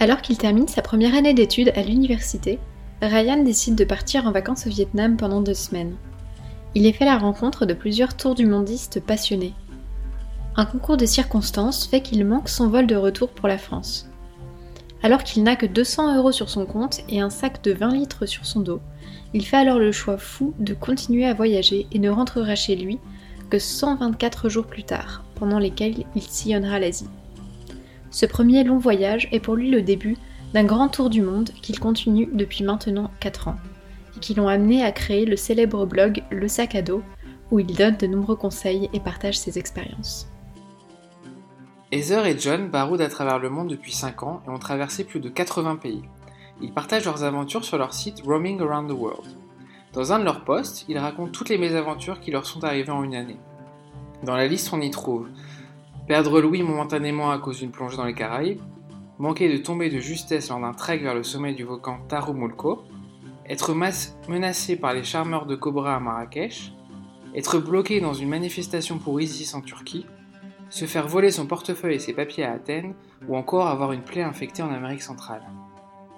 Alors qu'il termine sa première année d'études à l'université, Ryan décide de partir en vacances au Vietnam pendant deux semaines. Il y fait la rencontre de plusieurs tours du mondiste passionnés. Un concours de circonstances fait qu'il manque son vol de retour pour la France. Alors qu'il n'a que 200 euros sur son compte et un sac de 20 litres sur son dos, il fait alors le choix fou de continuer à voyager et ne rentrera chez lui que 124 jours plus tard, pendant lesquels il sillonnera l'Asie. Ce premier long voyage est pour lui le début d'un grand tour du monde qu'il continue depuis maintenant 4 ans, et qui l'ont amené à créer le célèbre blog Le Sac à dos, où il donne de nombreux conseils et partage ses expériences. Heather et John baroudent à travers le monde depuis 5 ans et ont traversé plus de 80 pays. Ils partagent leurs aventures sur leur site Roaming Around the World. Dans un de leurs posts, ils racontent toutes les mésaventures qui leur sont arrivées en une année. Dans la liste, on y trouve perdre Louis momentanément à cause d'une plongée dans les Caraïbes, manquer de tomber de justesse lors d'un trek vers le sommet du volcan Tarumulco, être menacé par les charmeurs de Cobra à Marrakech, être bloqué dans une manifestation pour ISIS en Turquie, se faire voler son portefeuille et ses papiers à Athènes, ou encore avoir une plaie infectée en Amérique centrale.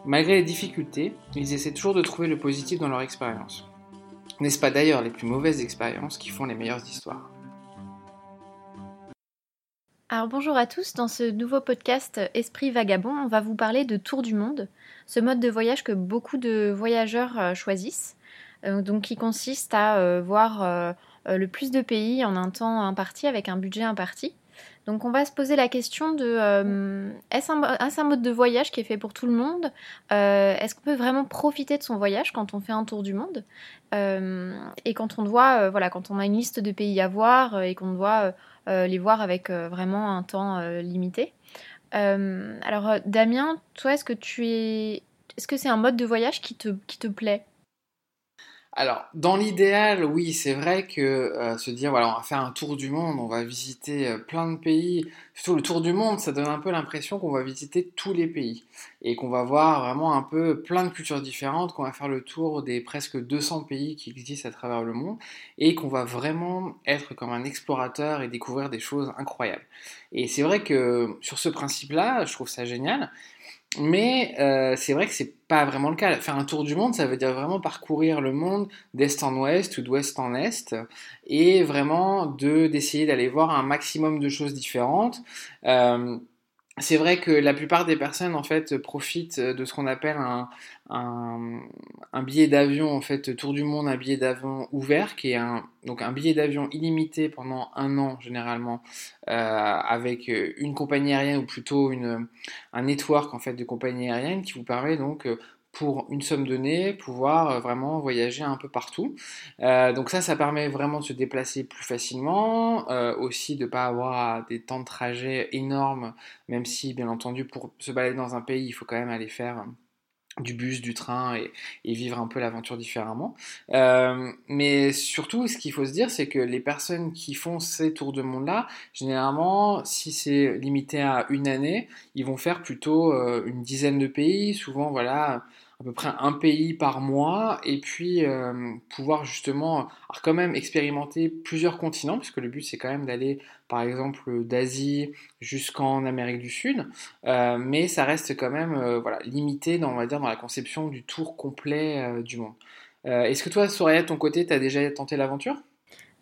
Malgré les difficultés, ils essaient toujours de trouver le positif dans leur expérience. N'est-ce pas d'ailleurs les plus mauvaises expériences qui font les meilleures histoires? Alors bonjour à tous, dans ce nouveau podcast Esprit Vagabond, on va vous parler de Tour du Monde, ce mode de voyage que beaucoup de voyageurs euh, choisissent, euh, donc qui consiste à euh, voir le plus de pays en un temps imparti avec un budget imparti. Donc on va se poser la question de euh, est-ce un, mode de voyage qui est fait pour tout le monde euh, Est-ce qu'on peut vraiment profiter de son voyage quand on fait un tour du monde euh, Et quand on doit, voilà, quand on a une liste de pays à voir et qu'on doit les voir avec vraiment un temps limité. alors Damien, toi, est-ce que tu es, est-ce que c'est un mode de voyage qui te, qui te plaît? Alors, dans l'idéal, oui, c'est vrai que euh, se dire, voilà, on va faire un tour du monde, on va visiter euh, plein de pays, surtout le tour du monde, ça donne un peu l'impression qu'on va visiter tous les pays et qu'on va voir vraiment un peu plein de cultures différentes, qu'on va faire le tour des presque 200 pays qui existent à travers le monde et qu'on va vraiment être comme un explorateur et découvrir des choses incroyables. Et c'est vrai que sur ce principe-là, je trouve ça génial. Mais euh, c'est vrai que c'est pas vraiment le cas. Faire un tour du monde, ça veut dire vraiment parcourir le monde d'est en ouest ou d'ouest en est, et vraiment de d'essayer d'aller voir un maximum de choses différentes. Euh, c'est vrai que la plupart des personnes en fait profitent de ce qu'on appelle un, un, billet d'avion en fait tour du monde, un billet d'avion ouvert qui est un donc un billet d'avion illimité pendant un an généralement euh, avec une compagnie aérienne ou plutôt une un network en fait de compagnies aériennes qui vous permet donc pour une somme donnée, pouvoir euh, vraiment voyager un peu partout. Euh, donc ça, ça permet vraiment de se déplacer plus facilement, euh, aussi de ne pas avoir des temps de trajet énormes, même si, bien entendu, pour se balader dans un pays, il faut quand même aller faire du bus, du train et, vivre un peu l'aventure différemment. mais surtout, ce qu'il faut se dire, c'est que les personnes qui font ces tours de monde-là, généralement, si c'est limité à une année, ils vont faire plutôt une dizaine de pays, souvent, voilà, à peu près un pays par mois et puis euh, pouvoir justement alors quand même expérimenter plusieurs continents puisque le but c'est quand même d'aller par exemple d'Asie jusqu'en Amérique du Sud euh, mais ça reste quand même euh, voilà limité dans on va dire dans la conception du tour complet du monde. Est-ce que toi Soraya de ton côté tu as déjà tenté l'aventure?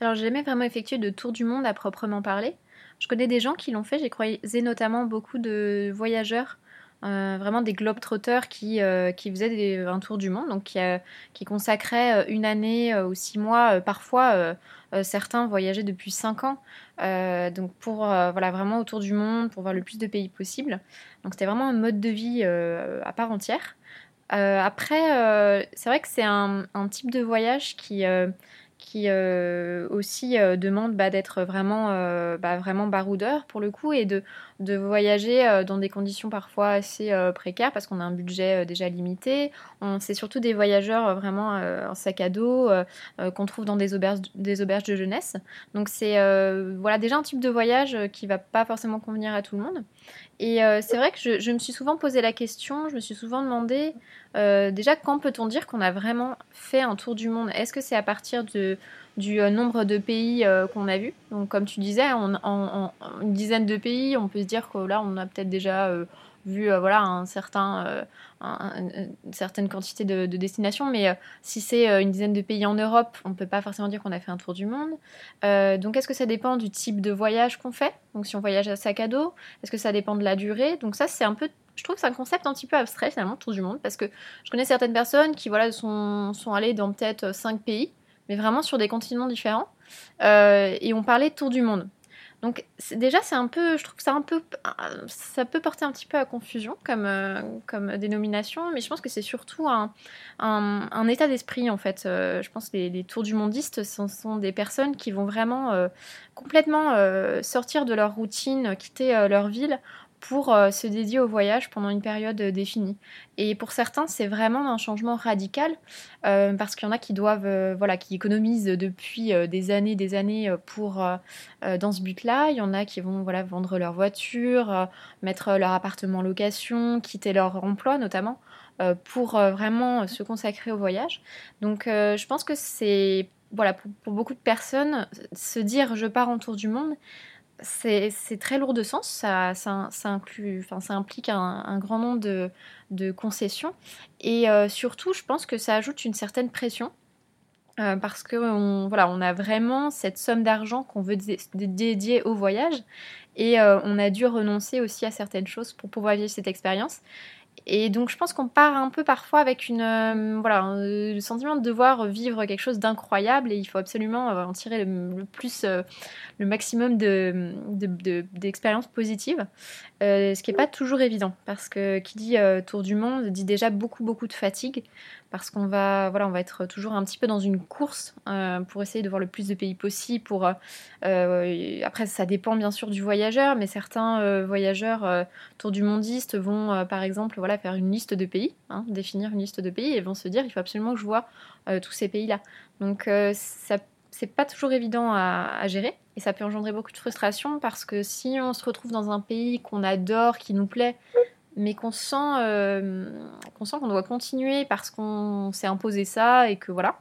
Alors j'ai jamais vraiment effectué de tour du monde à proprement parler. Je connais des gens qui l'ont fait, j'ai croisé notamment beaucoup de voyageurs vraiment des globetrotters qui, euh, qui faisaient un tour du monde, donc qui, euh, consacraient une année ou six mois, parfois certains voyageaient depuis cinq ans, donc pour voilà vraiment autour du monde, pour voir le plus de pays possible. Donc c'était vraiment un mode de vie à part entière. après, c'est vrai que c'est un, un, type de voyage qui qui euh, aussi euh, demande bah, d'être vraiment, euh, bah, vraiment baroudeur pour le coup et de, de voyager dans des conditions parfois assez précaires parce qu'on a un budget déjà limité. C'est surtout des voyageurs vraiment en sac à dos qu'on trouve dans des auberges, des auberges de jeunesse. Donc c'est voilà, déjà un type de voyage qui va pas forcément convenir à tout le monde. Et c'est vrai que je, me suis souvent posé la question, je me suis souvent demandé déjà quand peut-on dire qu'on a vraiment fait un tour du monde? Est-ce que c'est à partir de du euh, nombre de pays euh, qu'on a vus. Donc, comme tu disais, en, une dizaine de pays, on peut se dire que là, on a peut-être déjà vu voilà un certain une certaine quantité de, destinations, mais si c'est une dizaine de pays en Europe, on peut pas forcément dire qu'on a fait un tour du monde. donc est-ce que ça dépend du type de voyage qu'on fait? Donc si on voyage à sac à dos, est-ce que ça dépend de la durée? Donc ça c'est un peu je trouve que c'est un concept un petit peu abstrait finalement, tour du monde, parce que je connais certaines personnes qui voilà, sont, sont allées dans peut-être 5 pays, mais vraiment sur des continents différents, et on parlait tour du monde. Donc déjà c'est un peu, je trouve que ça un peu, ça peut porter un petit peu à confusion comme, euh, comme dénomination, mais je pense que c'est surtout un, un, état d'esprit en fait. Euh, je pense que les, tours du mondiste ce sont des personnes qui vont vraiment euh, complètement sortir de leur routine, quitter leur ville pour euh, se dédier au voyage pendant une période euh, définie. Et pour certains, c'est vraiment un changement radical euh, parce qu'il y en a qui doivent, voilà, qui économisent depuis des années, des années pour dans ce but-là. Il y en a qui vont, voilà, vendre leur voiture, mettre leur appartement en location, quitter leur emploi notamment pour vraiment se consacrer au voyage. Donc, je pense que c'est voilà, pour, pour, beaucoup de personnes, se dire je pars en tour du monde, c'est très lourd de sens, ça, implique un, grand nombre de, concessions. Et euh, surtout, je pense que ça ajoute une certaine pression. Euh, parce qu'on voilà, on a vraiment cette somme d'argent qu'on veut dédier au voyage et euh, on a dû renoncer aussi à certaines choses pour pouvoir vivre cette expérience. Et donc je pense qu'on part un peu parfois avec une, euh, voilà, le sentiment de devoir vivre quelque chose d'incroyable et il faut absolument euh, en tirer le, plus, euh, le maximum d'expériences de, de, positives, ce qui n'est pas toujours évident parce que qui dit tour du monde dit déjà beaucoup beaucoup de fatigue parce qu'on va, voilà, on va être toujours un petit peu dans une course euh, pour essayer de voir le plus de pays possible. Pour, euh, euh, après, ça dépend bien sûr du voyageur, mais certains voyageurs tour du mondiste vont, par exemple, faire une liste de pays, hein, définir une liste de pays et vont se dire il faut absolument que je vois tous ces pays-là. Donc, ça c'est pas toujours évident à, gérer et ça peut engendrer beaucoup de frustration parce que si on se retrouve dans un pays qu'on adore, qui nous plaît, mais qu'on sent euh, qu'on doit continuer parce qu'on s'est imposé ça et que voilà.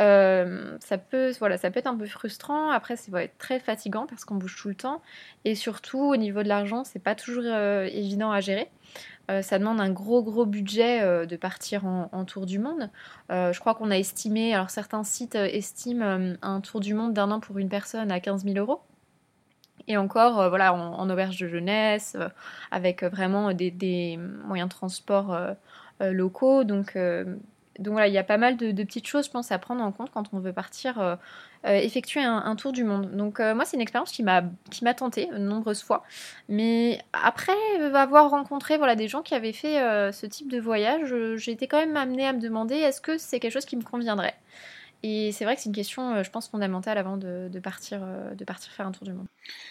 Euh, ça peut voilà ça peut être un peu frustrant après ça va être très fatigant parce qu'on bouge tout le temps et surtout au niveau de l'argent c'est pas toujours euh, évident à gérer ça demande un gros gros budget de partir en, tour du monde. je crois qu'on a estimé, alors certains sites estiment un tour du monde d'un an pour une personne à 15 000 euros. Et encore, euh, voilà, en, auberge de jeunesse, euh, avec euh, vraiment des, moyens de transport locaux. Donc, donc voilà, il y a pas mal de, petites choses, je pense, à prendre en compte quand on veut partir effectuer un, tour du monde. Donc moi, c'est une expérience qui m'a qui m'a nombreuses fois. Mais après avoir rencontré voilà des gens qui avaient fait ce type de voyage, j'ai été quand même amenée à me demander est-ce que c'est quelque chose qui me conviendrait? Et c'est vrai que c'est une question, euh, je pense, fondamentale avant de, partir, euh, de partir faire un tour du monde.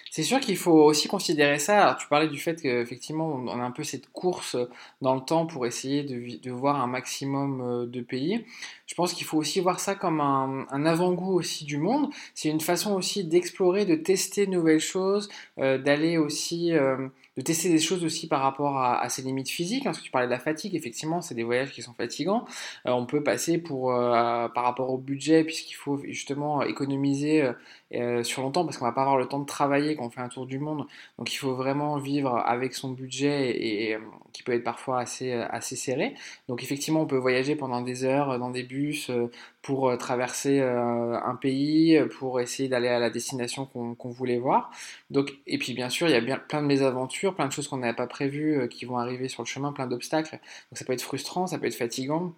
C'est sûr qu'il faut aussi considérer ça. Alors, tu parlais du fait qu'effectivement, on a un peu cette course dans le temps pour essayer de, voir un maximum euh, de pays. Je pense qu'il faut aussi voir ça comme un, avant-goût aussi du monde. C'est une façon aussi d'explorer, de tester de nouvelles choses, d'aller aussi de tester des choses aussi par rapport à, ses limites physiques. Hein, parce que tu parlais de la fatigue, effectivement, c'est des voyages qui sont fatigants. Euh, on peut passer pour, euh, par rapport au budget, puisqu'il faut justement économiser euh, sur longtemps, parce qu'on va pas avoir le temps de travailler quand on fait un tour du monde. Donc il faut vraiment vivre avec son budget et, qui peut être parfois assez, assez serré. Donc effectivement, on peut voyager pendant des heures dans des bus pour traverser un pays, pour essayer d'aller à la destination qu'on voulait voir. Donc, et puis bien sûr, il y a bien plein de mésaventures plein de choses qu'on n'avait pas prévues euh, qui vont arriver sur le chemin, plein d'obstacles. Donc ça peut être frustrant, ça peut être fatigant.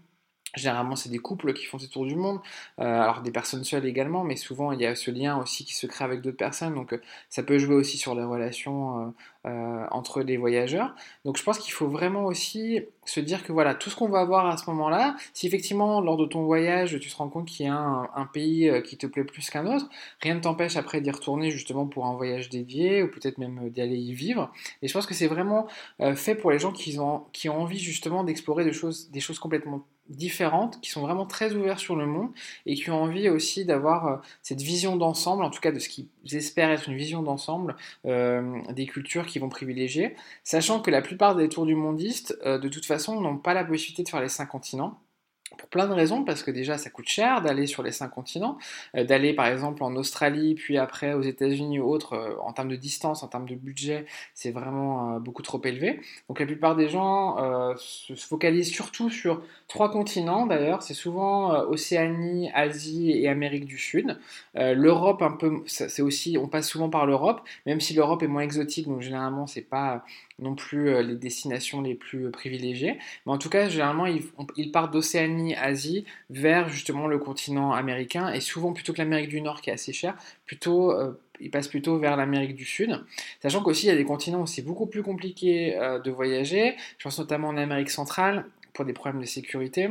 Généralement, c'est des couples qui font ces tours du monde, euh, alors des personnes seules également, mais souvent il y a ce lien aussi qui se crée avec d'autres personnes, donc euh, ça peut jouer aussi sur les relations euh, entre les voyageurs. Donc je pense qu'il faut vraiment aussi se dire que voilà, tout ce qu'on va avoir à ce moment-là, si effectivement lors de ton voyage tu te rends compte qu'il y a un, pays qui te plaît plus qu'un autre, rien ne t'empêche après d'y retourner justement pour un voyage dédié ou peut-être même d'aller y vivre. Et je pense que c'est vraiment fait pour les gens qui ont, qui ont envie justement d'explorer des choses, des choses complètement différentes, qui sont vraiment très ouverts sur le monde et qui ont envie aussi d'avoir euh, cette vision d'ensemble, en tout cas de ce qu'ils espèrent être une vision d'ensemble euh, des cultures qu'ils vont privilégier, sachant que la plupart des tours du mondiste, euh, de toute façon, n'ont pas la possibilité de faire les cinq continents. plein de raisons, parce que déjà ça coûte cher d'aller sur les cinq continents, euh, d'aller par exemple en Australie, puis après aux États-Unis ou autres, euh, en termes de distance, en termes de budget, c'est vraiment euh, beaucoup trop élevé. Donc la plupart des gens se, focalisent surtout sur trois continents d'ailleurs, c'est souvent Océanie, Asie et Amérique du Sud. L'Europe un peu, c'est aussi, on passe souvent par l'Europe, même si l'Europe est moins exotique, donc généralement c'est pas non plus les destinations les plus privilégiées. Mais en tout cas, généralement, ils, partent d'Océanie, Asie, vers justement le continent américain, et souvent plutôt que l'Amérique du Nord qui est assez cher, plutôt euh, ils passent plutôt vers l'Amérique du Sud. Sachant qu'aussi il y a des continents où c'est beaucoup plus compliqué euh, de voyager. Je pense notamment en Amérique centrale pour des problèmes de sécurité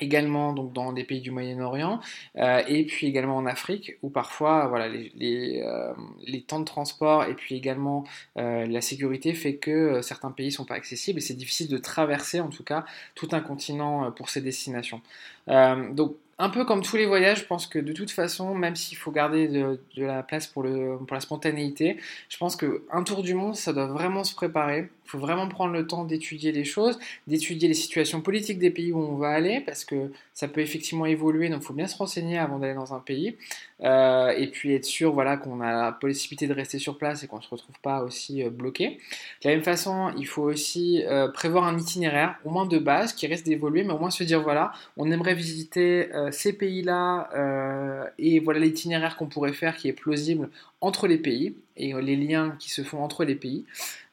également donc dans des pays du Moyen-Orient euh, et puis également en Afrique où parfois voilà les, les, euh, les temps de transport et puis également euh, la sécurité fait que certains pays sont pas accessibles et c'est difficile de traverser en tout cas tout un continent pour ces destinations. donc un peu comme tous les voyages, je pense que de toute façon, même s'il faut garder de, la place pour, pour la spontanéité, je pense qu'un tour du monde, ça doit vraiment se préparer. Il faut vraiment prendre le temps d'étudier les choses, d'étudier les situations politiques des pays où on va aller, parce que ça peut effectivement évoluer, donc il faut bien se renseigner avant d'aller dans un pays. Euh, et puis être sûr voilà, qu'on a la possibilité de rester sur place et qu'on ne se retrouve pas aussi euh, bloqué. De la même façon, il faut aussi euh, prévoir un itinéraire, au moins de base, qui reste d'évoluer, mais au moins se dire voilà, on aimerait visiter ces pays-là et voilà l'itinéraire qu'on pourrait faire qui est plausible entre les pays et les liens qui se font entre les pays.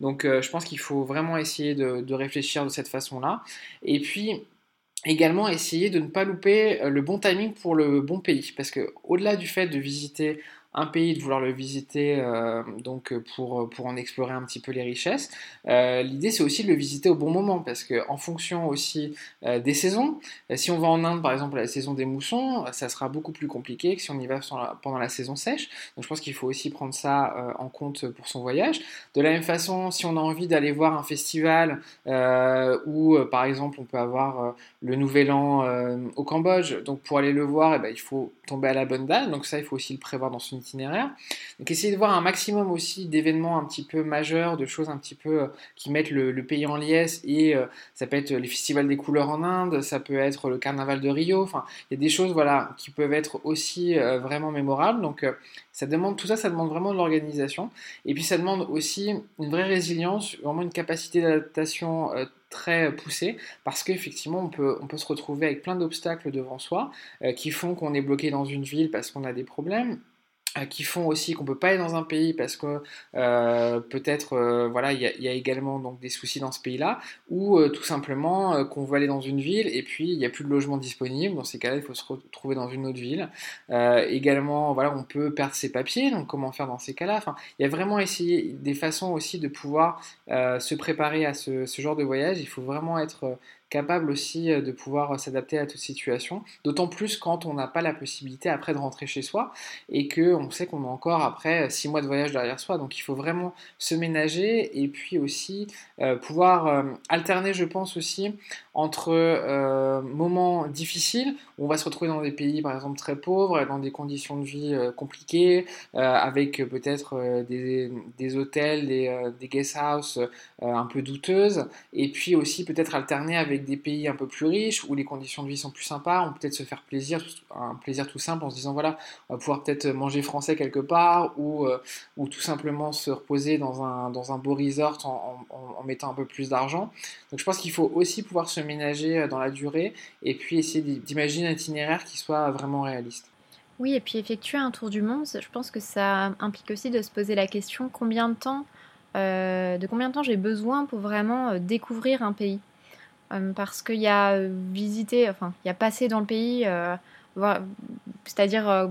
Donc je pense qu'il faut vraiment essayer de, de réfléchir de cette façon-là. Et puis également essayer de ne pas louper euh, le bon timing pour le bon pays. Parce que au-delà du fait de visiter un pays, de vouloir le visiter euh, donc pour, pour en explorer un petit peu les richesses. Euh, l'idée c'est aussi de le visiter au bon moment parce que en fonction aussi euh, des saisons, si on va en Inde par exemple la saison des moussons, ça sera beaucoup plus compliqué que si on y va pendant la saison sèche. Donc je pense qu'il faut aussi prendre ça en compte pour son voyage. De la même façon, si on a envie d'aller voir un festival où par exemple on peut avoir le Nouvel An au Cambodge, donc pour aller le voir, eh ben, il faut tomber à la bonne date. Donc ça il faut aussi le prévoir dans son Donc essayer de voir un maximum aussi d'événements un petit peu majeurs, de choses un petit peu euh, qui mettent le, pays en liesse. Et euh, ça peut être les festivals des couleurs en Inde, ça peut être le carnaval de Rio. Enfin, il y a des choses voilà qui peuvent être aussi euh, vraiment mémorables. Donc ça demande tout ça, ça demande vraiment de l'organisation. Et puis ça demande aussi une vraie résilience, vraiment une capacité d'adaptation très poussée parce qu'effectivement on peut, on peut se retrouver avec plein d'obstacles devant soi qui font qu'on est bloqué dans une ville parce qu'on a des problèmes qui font aussi qu'on peut pas aller dans un pays parce que euh, peut-être euh, voilà il y, a également donc des soucis dans ce pays-là ou tout simplement qu'on veut aller dans une ville et puis il n'y a plus de logement disponible dans ces cas-là il faut se retrouver dans une autre ville. Également voilà on peut perdre ses papiers donc comment faire dans ces cas-là? Il y a vraiment essayé des façons aussi de pouvoir se préparer à ce, genre de voyage. Il faut vraiment être capable aussi euh, de pouvoir euh, s'adapter à toute situation, d'autant plus quand on n'a pas la possibilité après de rentrer chez soi et que on sait qu'on a encore après six mois de voyage derrière soi. Donc il faut vraiment se ménager et puis aussi euh, pouvoir alterner, je pense aussi, entre moments difficiles on va se retrouver dans des pays par exemple très pauvres, dans des conditions de vie compliquées, avec peut-être des, hôtels, des, des guest houses un peu douteuses, et puis aussi peut-être alterner avec des pays un peu plus riches où les conditions de vie sont plus sympas, on peut peut-être se faire plaisir, un plaisir tout simple en se disant voilà, on va pouvoir peut-être manger français quelque part ou, euh, ou tout simplement se reposer dans un, dans un beau resort en, mettant un peu plus d'argent. Donc je pense qu'il faut aussi pouvoir se ménager euh, dans la durée et puis essayer d'imaginer un itinéraire qui soit vraiment réaliste. Oui, et puis effectuer un tour du monde, je pense que ça implique aussi de se poser la question combien de temps, euh, de combien de temps j'ai besoin pour vraiment découvrir un pays? Euh, parce qu'il y a euh, visité, enfin, il y a passé dans le pays, euh, c'est-à-dire,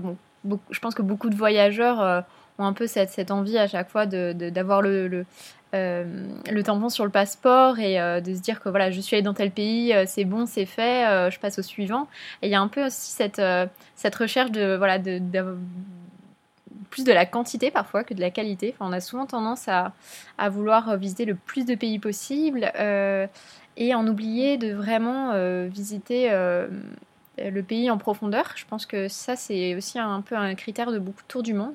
je pense que beaucoup de voyageurs un peu cette, envie à chaque fois d'avoir de, le, le, tampon sur le passeport et de se dire que voilà, je suis allé dans tel pays, c'est bon, c'est fait, je passe au suivant. Et il y a un peu aussi cette, cette recherche de, voilà, de, plus de la quantité parfois que de la qualité. Enfin, on a souvent tendance à, à vouloir visiter le plus de pays possible et en oublier de vraiment euh, visiter euh, le pays en profondeur. Je pense que ça, c'est aussi un, peu un critère de beaucoup de tours du monde.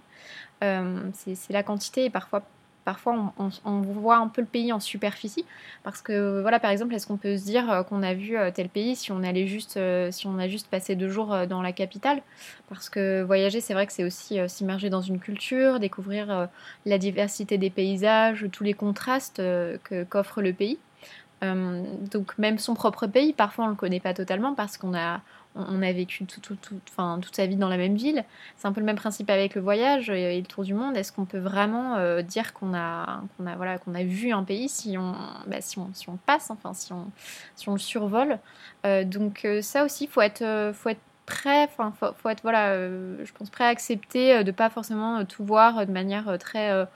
Euh, c'est la quantité et parfois parfois on, voit un peu le pays en superficie. Parce que, voilà, par exemple, est-ce qu'on peut se dire qu'on a vu tel pays si on, allait juste, si on a juste passé deux jours dans la capitale? Parce que voyager, c'est vrai que c'est aussi s'immerger dans une culture, découvrir la diversité des paysages, tous les contrastes qu'offre le pays. donc même son propre pays, parfois on le connaît pas totalement parce qu'on a, on a vécu toute sa vie dans la même ville. C'est un peu le même principe avec le voyage et, le tour du monde. Est-ce qu'on peut vraiment euh, dire qu'on a, a, voilà, qu'on a vu un pays si on, bah, si on, si on passe, enfin, si on, si on le survole? Euh, Donc euh, ça aussi, faut être, faut être prêt, enfin, faut, être, voilà, je pense, prêt à accepter de pas forcément tout voir de manière très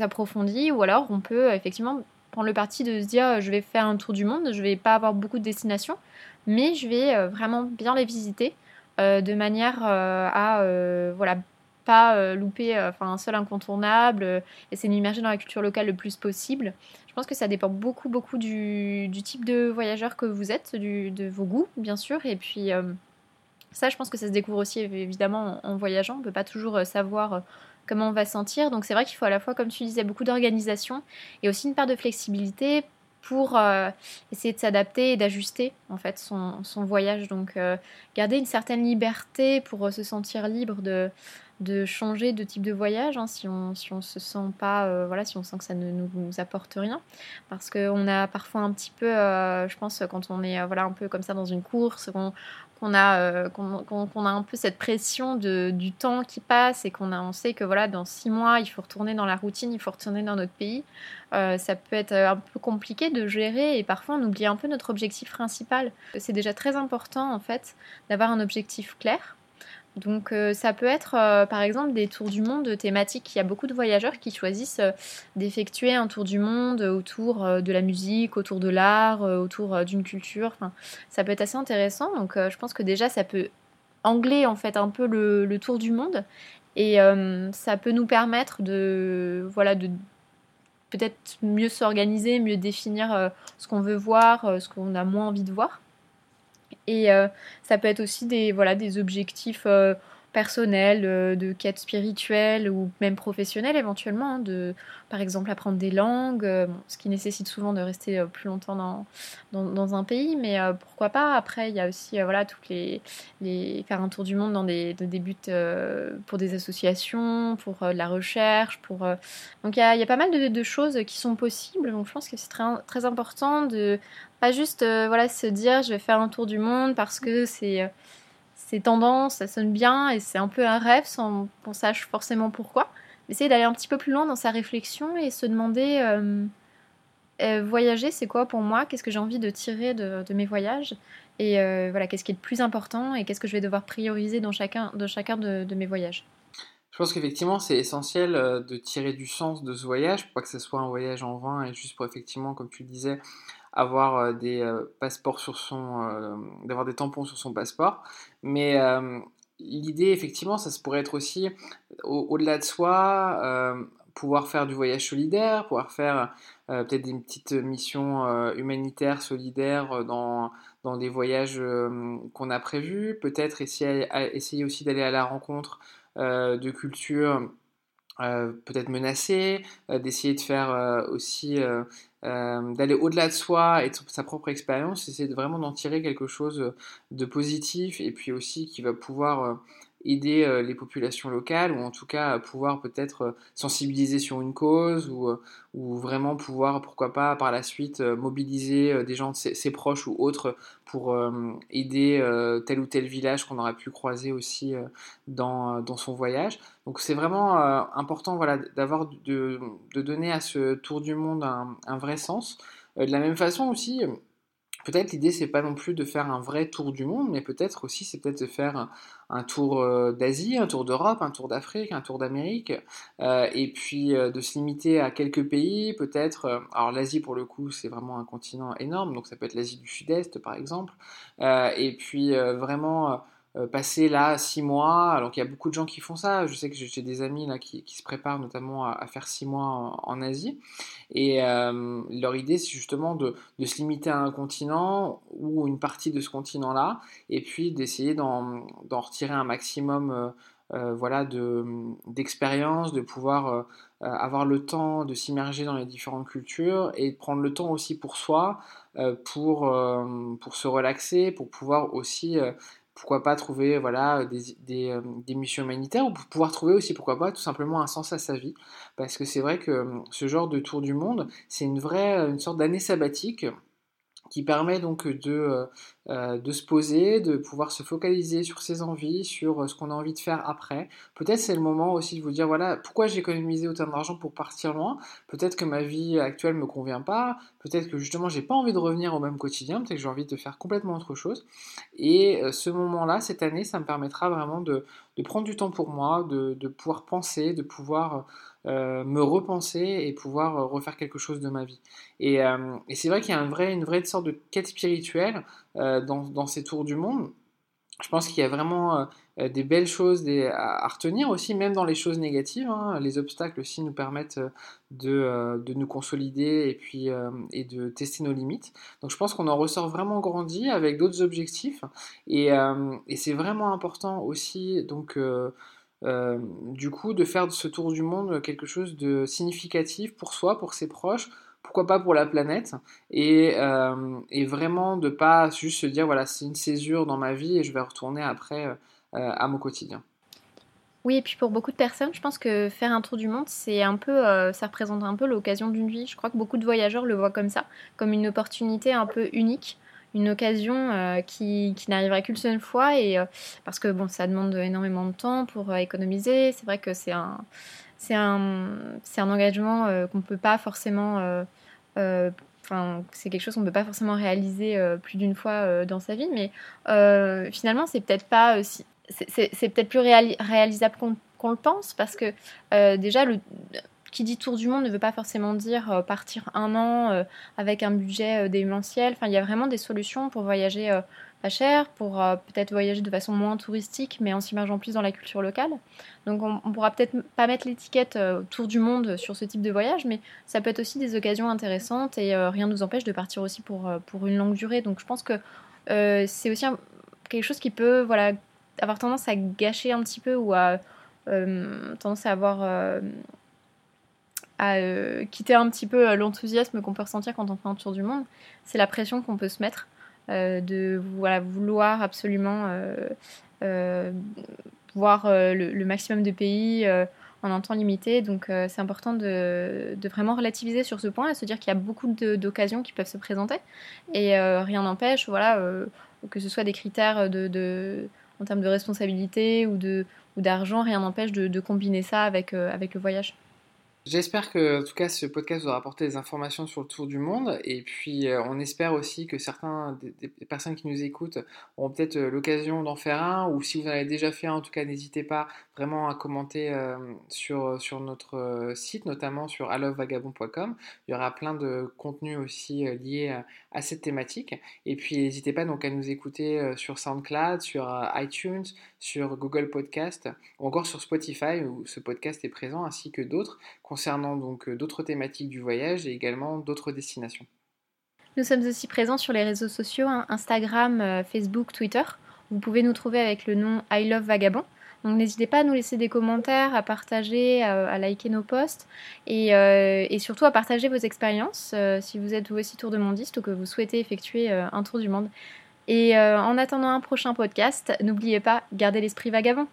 approfondie. Ou alors, on peut effectivement prendre le parti de se dire, je vais faire un tour du monde, je vais pas avoir beaucoup de destinations mais je vais euh, vraiment bien les visiter euh, de manière euh, à voilà pas louper enfin un seul incontournable, essayer de m'immerger dans la culture locale le plus possible. Je pense que ça dépend beaucoup beaucoup du, type de voyageur que vous êtes, de vos goûts bien sûr, et puis ça je pense que ça se découvre aussi évidemment en, voyageant. On ne peut pas toujours savoir comment on va sentir, donc c'est vrai qu'il faut à la fois comme tu disais beaucoup d'organisation et aussi une part de flexibilité pour euh, essayer de s'adapter et d'ajuster en fait son, son voyage. Donc euh, garder une certaine liberté pour euh, se sentir libre de, de changer de type de voyage hein, si on si on se sent pas voilà si on sent que ça ne nous, apporte rien parce qu'on a parfois un petit peu je pense quand on est voilà un peu comme ça dans une course qu'on a, euh, qu'on, a un peu cette pression de, du temps qui passe et qu'on a, on sait que voilà, dans six mois, il faut retourner dans la routine, il faut retourner dans notre pays. Euh, ça peut être un peu compliqué de gérer et parfois on oublie un peu notre objectif principal. C'est déjà très important en fait d'avoir un objectif clair donc euh, ça peut être euh, par exemple des tours du monde thématiques. Il y a beaucoup de voyageurs qui choisissent euh, d'effectuer un tour du monde autour de la musique, autour de l'art, autour d'une culture. ça peut être assez intéressant. Donc je pense que déjà ça peut angler en fait un peu le, tour du monde et ça peut nous permettre de voilà de peut-être mieux s'organiser, mieux définir ce qu'on veut voir, ce qu'on a moins envie de voir. Et euh, ça peut être aussi des, voilà, des objectifs euh, personnels, euh, de quête spirituelle ou même professionnelle éventuellement, hein, de par exemple apprendre des langues, ce qui nécessite souvent de rester plus longtemps dans, dans, un pays, mais pourquoi pas. Après, il y a aussi voilà, toutes les, les, faire un tour du monde dans des, des buts pour des associations, pour la recherche. Pour, Donc il y, a, y, a, pas mal de, de, choses qui sont possibles, donc je pense que c'est très, très important de pas juste euh, voilà, se dire je vais faire un tour du monde parce que c'est euh, c'est tendance, ça sonne bien et c'est un peu un rêve sans qu'on sache forcément pourquoi. Essayer d'aller un petit peu plus loin dans sa réflexion et se demander euh, voyager, c'est quoi pour moi? Qu'est-ce que j'ai envie de tirer de, mes voyages? Et voilà, qu'est-ce qui est le plus important et qu'est-ce que je vais devoir prioriser dans chacun, chacun de, de mes voyages? Je pense qu'effectivement, c'est essentiel de tirer du sens de ce voyage, pour pas que ce soit un voyage en vain et juste pour effectivement, comme tu le disais, avoir euh, des euh, passeports sur son, euh, d'avoir des tampons sur son passeport. Mais l'idée, effectivement, ça se pourrait être aussi, au-delà de soi, pouvoir faire du voyage solidaire, pouvoir faire peut-être des petites missions humanitaires solidaires dans, dans des voyages qu'on a prévus, peut-être essayer, essayer aussi d'aller à la rencontre de cultures peut-être menacées, d'essayer de faire aussi euh, d'aller au-delà de soi et de sa propre expérience, essayer vraiment d'en tirer quelque chose de positif et puis aussi qui va pouvoir euh, aider euh, les populations locales ou en tout cas pouvoir peut-être euh, sensibiliser sur une cause ou, euh, ou, vraiment pouvoir, pourquoi pas, par la suite mobiliser des gens, de ses, proches ou autres pour aider tel ou tel village qu'on aurait pu croiser aussi dans, dans son voyage. Donc c'est vraiment important voilà, d'avoir de, de, donner à ce tour du monde un, un vrai sens. de la même façon aussi, Peut-être l'idée c'est pas non plus de faire un vrai tour du monde, mais peut-être aussi c'est peut-être de faire un, tour euh, d'Asie, un tour d'Europe, un tour d'Afrique, un tour d'Amérique, euh, et puis euh, de se limiter à quelques pays, peut-être. alors l'Asie pour le coup c'est vraiment un continent énorme, donc ça peut être l'Asie du Sud-Est par exemple, et puis vraiment passer là six mois, alors qu'il y a beaucoup de gens qui font ça. Je sais que j'ai des amis là qui, se préparent notamment à, faire six mois en, Asie. Et euh, leur idée, c'est justement de, se limiter à un continent ou une partie de ce continent-là, et puis d'essayer d'en retirer un maximum. voilà, d'expérience, de, pouvoir avoir le temps de s'immerger dans les différentes cultures et de prendre le temps aussi pour soi, pour, pour se relaxer, pour pouvoir aussi pourquoi pas trouver voilà, des, des, missions humanitaires ou pouvoir trouver aussi, pourquoi pas, tout simplement un sens à sa vie. Parce que c'est vrai que ce genre de tour du monde, c'est une vraie, une sorte d'année sabbatique qui permet donc de, euh, euh, de se poser, de pouvoir se focaliser sur ses envies, sur euh, ce qu'on a envie de faire après. Peut-être c'est le moment aussi de vous dire voilà pourquoi j'ai économisé autant d'argent pour partir loin? Peut-être que ma vie actuelle me convient pas. Peut-être que justement j'ai pas envie de revenir au même quotidien. Peut-être que j'ai envie de faire complètement autre chose. Et ce moment-là, cette année, ça me permettra vraiment de, prendre du temps pour moi, de pouvoir penser, de pouvoir euh, me repenser et pouvoir euh, refaire quelque chose de ma vie. Et, euh, c'est vrai qu'il y a une vraie sorte de quête spirituelle dans, ces tours du monde. Je pense qu'il y a vraiment des belles choses à, retenir aussi, même dans les choses négatives. Hein. Les obstacles aussi nous permettent de, de nous consolider et puis et de tester nos limites. Donc je pense qu'on en ressort vraiment grandi avec d'autres objectifs. Et, et c'est vraiment important aussi donc euh, du coup, de faire de ce tour du monde quelque chose de significatif pour soi, pour ses proches, pourquoi pas pour la planète, et, euh, vraiment de pas juste se dire voilà, c'est une césure dans ma vie et je vais retourner après euh, à mon quotidien. Oui, et puis pour beaucoup de personnes, je pense que faire un tour du monde, c'est un peu, ça représente un peu l'occasion d'une vie. Je crois que beaucoup de voyageurs le voient comme ça, comme une opportunité un peu unique une occasion euh, qui, n'arriverait qu'une seule fois et euh, parce que bon ça demande énormément de temps pour euh, économiser. C'est vrai que c'est un c'est un un engagement qu'on peut pas forcément enfin c'est quelque chose qu'on peut pas forcément réaliser plus d'une fois dans sa vie. Mais finalement c'est peut-être pas c'est peut-être plus réalisable qu'on le pense parce que déjà le qui dit tour du monde ne veut pas forcément dire euh, partir un an euh, avec un budget euh, démentiel. Enfin, il y a vraiment des solutions pour voyager pas cher, pour peut-être voyager de façon moins touristique, mais en s'immergeant plus dans la culture locale. Donc, on, on pourra peut-être pas mettre l'étiquette tour du monde sur ce type de voyage, mais ça peut être aussi des occasions intéressantes et rien ne nous empêche de partir aussi pour, pour une longue durée. Donc, je pense que c'est aussi quelque chose qui peut voilà, avoir tendance à gâcher un petit peu ou à tendance à avoir euh, quitter un petit peu euh, l'enthousiasme qu'on peut ressentir quand on fait un tour du monde. C'est la pression qu'on peut se mettre euh, de vouloir absolument voir le, maximum de pays en un temps limité. Donc c'est important de, de, vraiment relativiser sur ce point et se dire qu'il y a beaucoup d'occasions qui peuvent se présenter. Et rien n'empêche, voilà, que ce soit des critères de, de, en termes de responsabilité ou d'argent, ou rien n'empêche de, combiner ça avec, avec le voyage. J'espère que, en tout cas, ce podcast vous aura apporté des informations sur le tour du monde. Et puis, euh, on espère aussi que certains des, personnes qui nous écoutent auront peut-être euh, l'occasion d'en faire un. Ou si vous en avez déjà fait un, en tout cas, n'hésitez pas vraiment à commenter euh, sur, sur notre site, notamment sur alovevagabond.com. Il y aura plein de contenus aussi liés à, cette thématique. Et puis, n'hésitez pas donc à nous écouter sur SoundCloud, sur iTunes, sur Google Podcast ou encore sur Spotify où ce podcast est présent, ainsi que d'autres concernant donc euh, d'autres thématiques du voyage et également d'autres destinations. Nous sommes aussi présents sur les réseaux sociaux, hein, Instagram, euh, Facebook, Twitter. Vous pouvez nous trouver avec le nom I Love Vagabond. Donc n'hésitez pas à nous laisser des commentaires, à partager, à, liker nos posts et, euh, et, surtout à partager vos expériences si vous êtes vous aussi tour de mondiste ou que vous souhaitez effectuer un tour du monde. Et en attendant un prochain podcast, n'oubliez pas, gardez l'esprit vagabond.